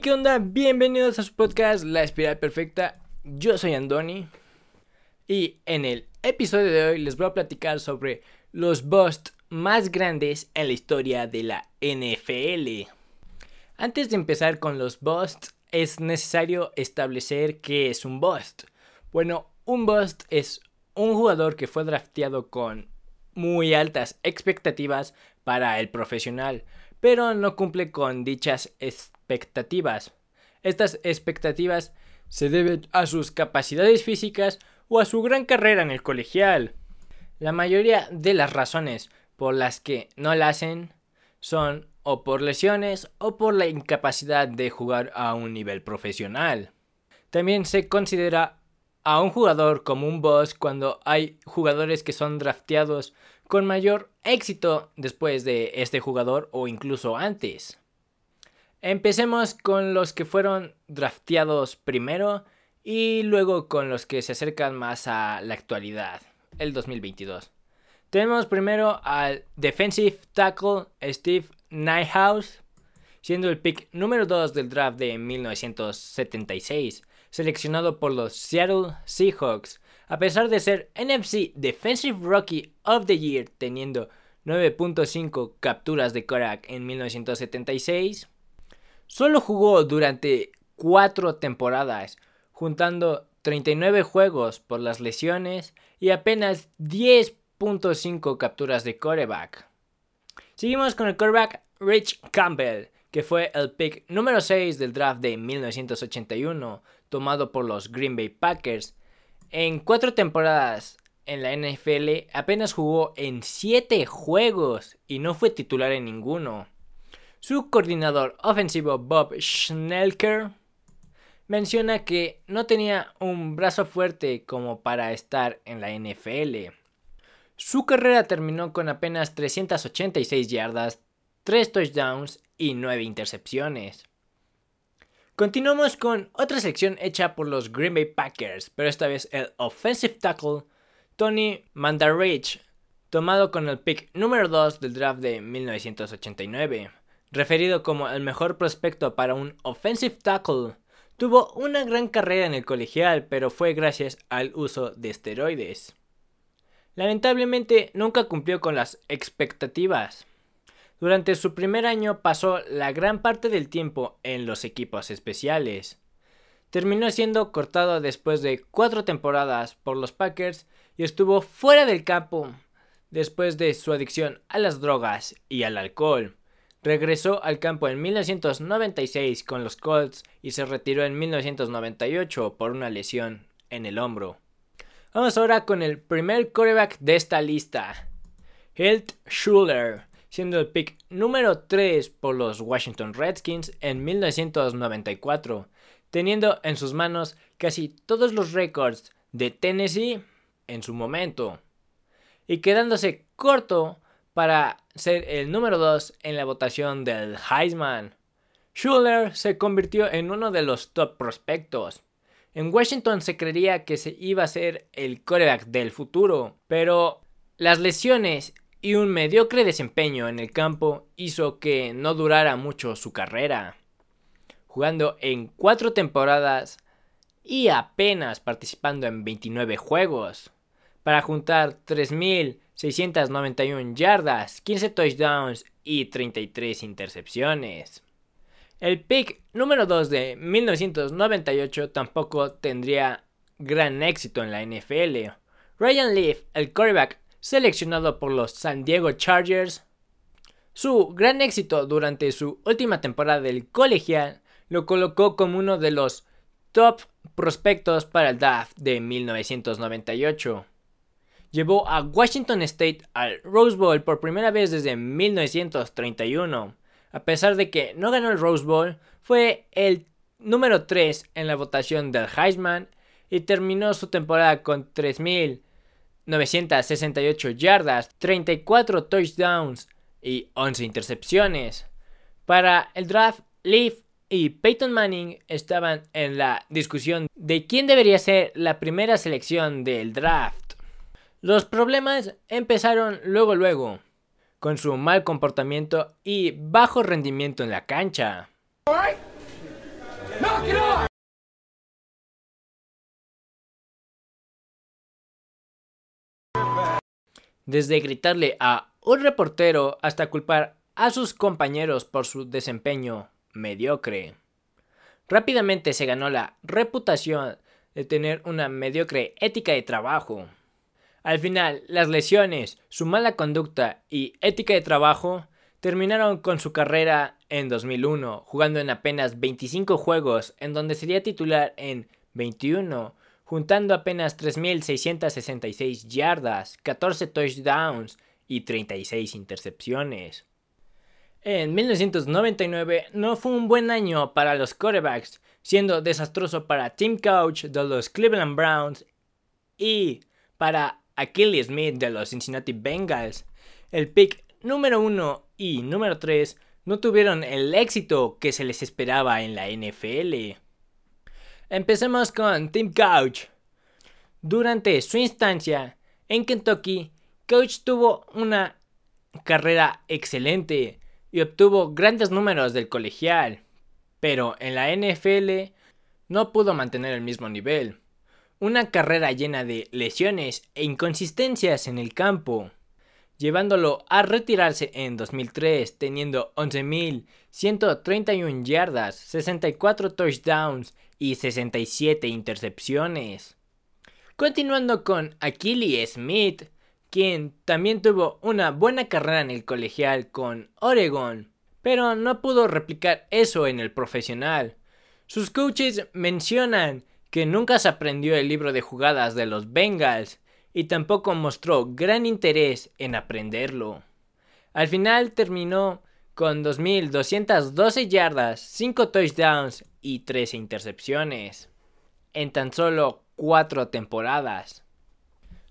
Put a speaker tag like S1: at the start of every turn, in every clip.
S1: ¿qué onda? Bienvenidos a su podcast La Espiral Perfecta. Yo soy Andoni. Y en el episodio de hoy les voy a platicar sobre los busts más grandes en la historia de la NFL. Antes de empezar con los busts, es necesario establecer qué es un bust. Bueno, un bust es un jugador que fue drafteado con muy altas expectativas para el profesional, pero no cumple con dichas expectativas. Estas expectativas se deben a sus capacidades físicas o a su gran carrera en el colegial. La mayoría de las razones por las que no la hacen son o por lesiones o por la incapacidad de jugar a un nivel profesional. También se considera a un jugador como un boss cuando hay jugadores que son drafteados con mayor éxito después de este jugador o incluso antes. Empecemos con los que fueron drafteados primero y luego con los que se acercan más a la actualidad, el 2022. Tenemos primero al defensive tackle Steve Nighthouse, siendo el pick número 2 del draft de 1976, seleccionado por los Seattle Seahawks a pesar de ser NFC Defensive Rookie of the Year teniendo 9.5 capturas de Korak en 1976, solo jugó durante 4 temporadas, juntando 39 juegos por las lesiones y apenas 10.5 capturas de coreback. Seguimos con el coreback Rich Campbell, que fue el pick número 6 del draft de 1981, tomado por los Green Bay Packers en cuatro temporadas en la NFL apenas jugó en siete juegos y no fue titular en ninguno. Su coordinador ofensivo Bob Schnelker menciona que no tenía un brazo fuerte como para estar en la NFL. Su carrera terminó con apenas 386 yardas, 3 touchdowns y 9 intercepciones. Continuamos con otra sección hecha por los Green Bay Packers, pero esta vez el offensive tackle Tony Mandarich, tomado con el pick número 2 del draft de 1989. Referido como el mejor prospecto para un offensive tackle, tuvo una gran carrera en el colegial, pero fue gracias al uso de esteroides. Lamentablemente nunca cumplió con las expectativas. Durante su primer año pasó la gran parte del tiempo en los equipos especiales. Terminó siendo cortado después de cuatro temporadas por los Packers y estuvo fuera del campo después de su adicción a las drogas y al alcohol. Regresó al campo en 1996 con los Colts y se retiró en 1998 por una lesión en el hombro. Vamos ahora con el primer quarterback de esta lista, Hilt Schuller siendo el pick número 3 por los Washington Redskins en 1994, teniendo en sus manos casi todos los récords de Tennessee en su momento, y quedándose corto para ser el número 2 en la votación del Heisman. Schuller se convirtió en uno de los top prospectos. En Washington se creía que se iba a ser el coreback del futuro, pero las lesiones y un mediocre desempeño en el campo hizo que no durara mucho su carrera, jugando en cuatro temporadas y apenas participando en 29 juegos, para juntar 3.691 yardas, 15 touchdowns y 33 intercepciones. El pick número 2 de 1998 tampoco tendría gran éxito en la NFL. Ryan Leaf, el quarterback seleccionado por los San Diego Chargers. Su gran éxito durante su última temporada del colegial lo colocó como uno de los top prospectos para el draft de 1998. Llevó a Washington State al Rose Bowl por primera vez desde 1931. A pesar de que no ganó el Rose Bowl, fue el número 3 en la votación del Heisman y terminó su temporada con 3000 968 yardas, 34 touchdowns y 11 intercepciones. Para el draft, Leaf y Peyton Manning estaban en la discusión de quién debería ser la primera selección del draft. Los problemas empezaron luego luego, con su mal comportamiento y bajo rendimiento en la cancha. Desde gritarle a un reportero hasta culpar a sus compañeros por su desempeño mediocre. Rápidamente se ganó la reputación de tener una mediocre ética de trabajo. Al final, las lesiones, su mala conducta y ética de trabajo terminaron con su carrera en 2001, jugando en apenas 25 juegos, en donde sería titular en 21, juntando apenas 3.666 yardas, 14 touchdowns y 36 intercepciones. En 1999 no fue un buen año para los quarterbacks, siendo desastroso para Tim Couch de los Cleveland Browns y para Achilles Smith de los Cincinnati Bengals. El pick número 1 y número 3 no tuvieron el éxito que se les esperaba en la NFL. Empecemos con Tim Couch. Durante su instancia en Kentucky, Couch tuvo una carrera excelente y obtuvo grandes números del colegial, pero en la NFL no pudo mantener el mismo nivel. Una carrera llena de lesiones e inconsistencias en el campo, llevándolo a retirarse en 2003 teniendo 11.131 yardas, 64 touchdowns y 67 intercepciones. Continuando con Achilles Smith, quien también tuvo una buena carrera en el colegial con Oregon, pero no pudo replicar eso en el profesional. Sus coaches mencionan que nunca se aprendió el libro de jugadas de los Bengals y tampoco mostró gran interés en aprenderlo. Al final terminó con 2.212 yardas, 5 touchdowns y 13 intercepciones en tan solo 4 temporadas.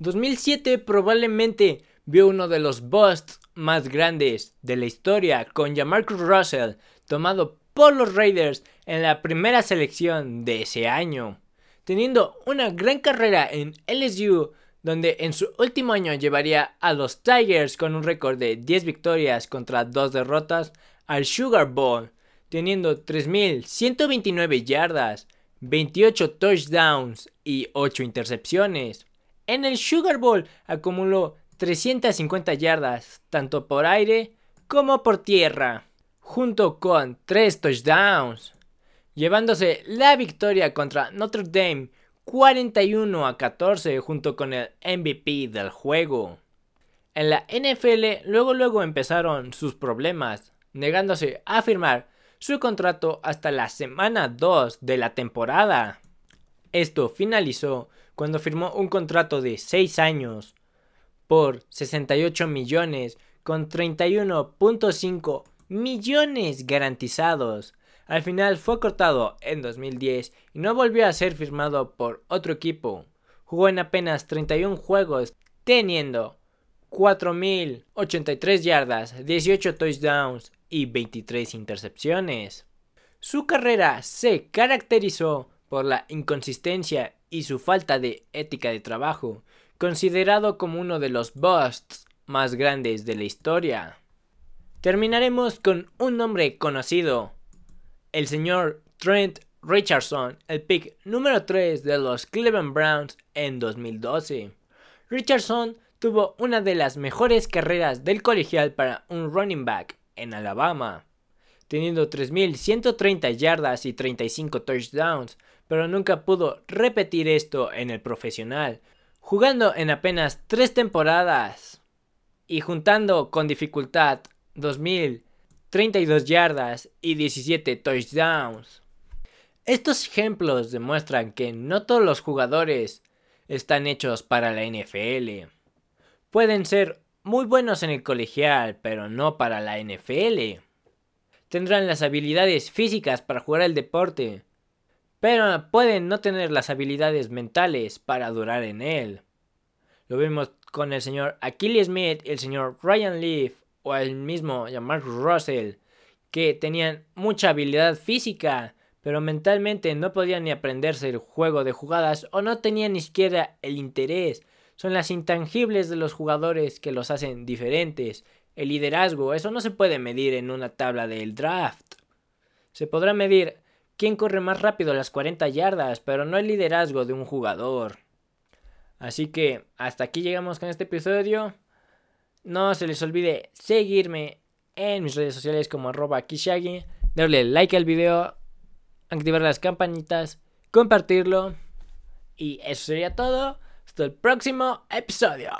S1: 2007 probablemente vio uno de los busts más grandes de la historia con Jamarcus Russell tomado por los Raiders en la primera selección de ese año, teniendo una gran carrera en LSU donde en su último año llevaría a los Tigers con un récord de 10 victorias contra 2 derrotas al Sugar Bowl, teniendo 3.129 yardas, 28 touchdowns y 8 intercepciones. En el Sugar Bowl acumuló 350 yardas, tanto por aire como por tierra, junto con 3 touchdowns, llevándose la victoria contra Notre Dame 41 a 14 junto con el MVP del juego. En la NFL luego luego empezaron sus problemas, negándose a firmar su contrato hasta la semana 2 de la temporada. Esto finalizó cuando firmó un contrato de 6 años por 68 millones con 31.5 millones garantizados. Al final fue cortado en 2010 y no volvió a ser firmado por otro equipo. Jugó en apenas 31 juegos, teniendo 4.083 yardas, 18 touchdowns y 23 intercepciones. Su carrera se caracterizó por la inconsistencia y su falta de ética de trabajo, considerado como uno de los busts más grandes de la historia. Terminaremos con un nombre conocido, el señor Trent Richardson, el pick número 3 de los Cleveland Browns en 2012. Richardson tuvo una de las mejores carreras del colegial para un running back en Alabama, teniendo 3.130 yardas y 35 touchdowns, pero nunca pudo repetir esto en el profesional, jugando en apenas tres temporadas y juntando con dificultad 2.032 yardas y 17 touchdowns. Estos ejemplos demuestran que no todos los jugadores están hechos para la NFL. Pueden ser muy buenos en el colegial, pero no para la NFL. Tendrán las habilidades físicas para jugar el deporte, pero pueden no tener las habilidades mentales para durar en él. Lo vemos con el señor Achilles Smith, el señor Ryan Leaf o el mismo Mark Russell, que tenían mucha habilidad física, pero mentalmente no podían ni aprenderse el juego de jugadas o no tenían ni siquiera el interés. Son las intangibles de los jugadores que los hacen diferentes. El liderazgo, eso no se puede medir en una tabla del draft. Se podrá medir quién corre más rápido las 40 yardas, pero no el liderazgo de un jugador. Así que hasta aquí llegamos con este episodio. No se les olvide seguirme en mis redes sociales como arroba kishagi, darle like al video, activar las campanitas, compartirlo. Y eso sería todo. Hasta el próximo episodio.